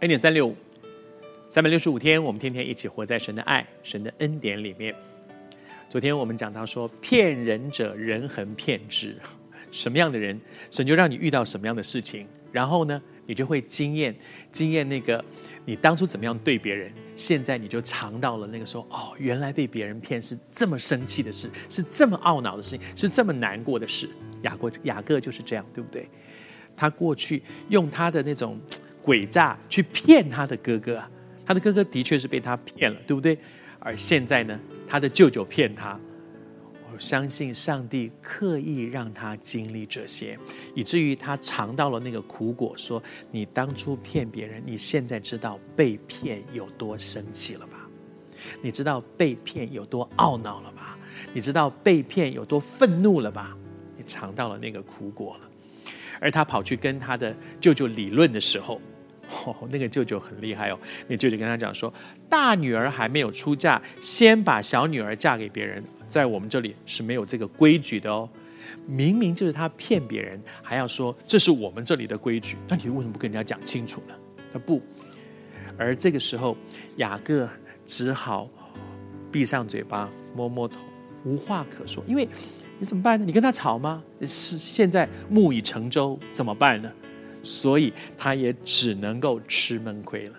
恩典三六五，三百六十五天，我们天天一起活在神的爱、神的恩典里面。昨天我们讲到说，骗人者人恒骗之，什么样的人，神就让你遇到什么样的事情，然后呢，你就会经验经验那个你当初怎么样对别人，现在你就尝到了那个说，哦，原来被别人骗是这么生气的事，是这么懊恼的事情，是这么难过的事。雅各雅各就是这样，对不对？他过去用他的那种。诡诈去骗他的哥哥啊，他的哥哥的确是被他骗了，对不对？而现在呢，他的舅舅骗他。我相信上帝刻意让他经历这些，以至于他尝到了那个苦果。说你当初骗别人，你现在知道被骗有多生气了吧？你知道被骗有多懊恼了吧？你知道被骗有多愤怒了吧？你尝到了那个苦果了。而他跑去跟他的舅舅理论的时候，哦，那个舅舅很厉害哦。那舅舅跟他讲说，大女儿还没有出嫁，先把小女儿嫁给别人，在我们这里是没有这个规矩的哦。明明就是他骗别人，还要说这是我们这里的规矩，那你为什么不跟人家讲清楚呢？他不。而这个时候，雅各只好闭上嘴巴，摸摸头，无话可说。因为你怎么办呢？你跟他吵吗？是现在木已成舟，怎么办呢？所以他也只能够吃闷亏了，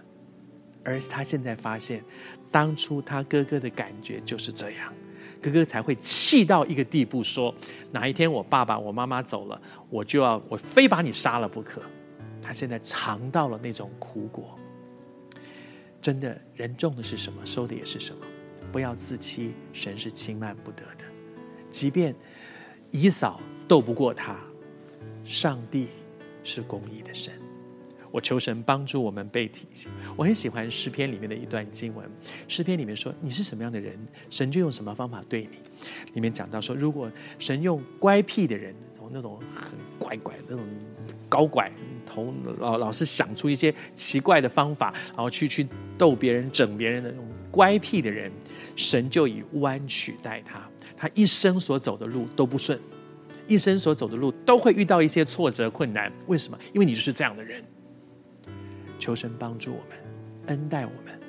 而他现在发现，当初他哥哥的感觉就是这样，哥哥才会气到一个地步，说哪一天我爸爸、我妈妈走了，我就要我非把你杀了不可。他现在尝到了那种苦果，真的，人种的是什么，收的也是什么。不要自欺，神是轻慢不得的。即便以扫斗不过他，上帝。是公义的神，我求神帮助我们被提醒。我很喜欢诗篇里面的一段经文，诗篇里面说：“你是什么样的人，神就用什么方法对你。”里面讲到说，如果神用乖僻的人，从那种很怪怪那种高拐，头老老是想出一些奇怪的方法，然后去去逗别人、整别人的那种乖僻的人，神就以弯曲代他，他一生所走的路都不顺。一生所走的路都会遇到一些挫折困难，为什么？因为你就是这样的人。求神帮助我们，恩待我们，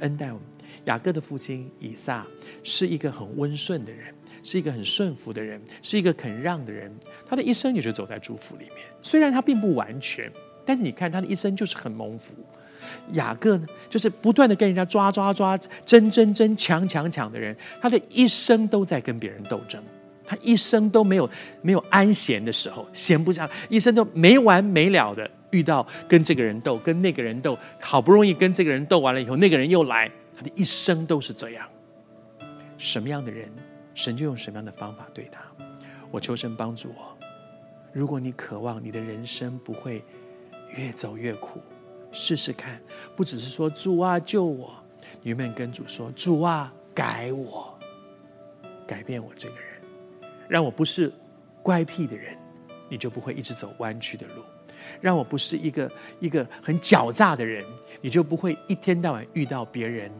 恩待我们。雅各的父亲以撒是一个很温顺的人，是一个很顺服的人，是一个肯让的人。他的一生也是走在祝福里面，虽然他并不完全，但是你看他的一生就是很蒙福。雅各呢，就是不断的跟人家抓抓抓、争争争、抢抢抢的人，他的一生都在跟别人斗争。他一生都没有没有安闲的时候，闲不下来，一生都没完没了的遇到跟这个人斗，跟那个人斗，好不容易跟这个人斗完了以后，那个人又来，他的一生都是这样。什么样的人，神就用什么样的方法对他。我求神帮助我。如果你渴望你的人生不会越走越苦，试试看，不只是说主啊救我，你们跟主说主啊改我，改变我这个人。让我不是乖僻的人，你就不会一直走弯曲的路；让我不是一个一个很狡诈的人，你就不会一天到晚遇到别人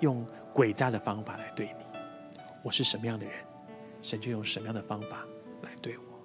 用诡诈的方法来对你。我是什么样的人，神就用什么样的方法来对我。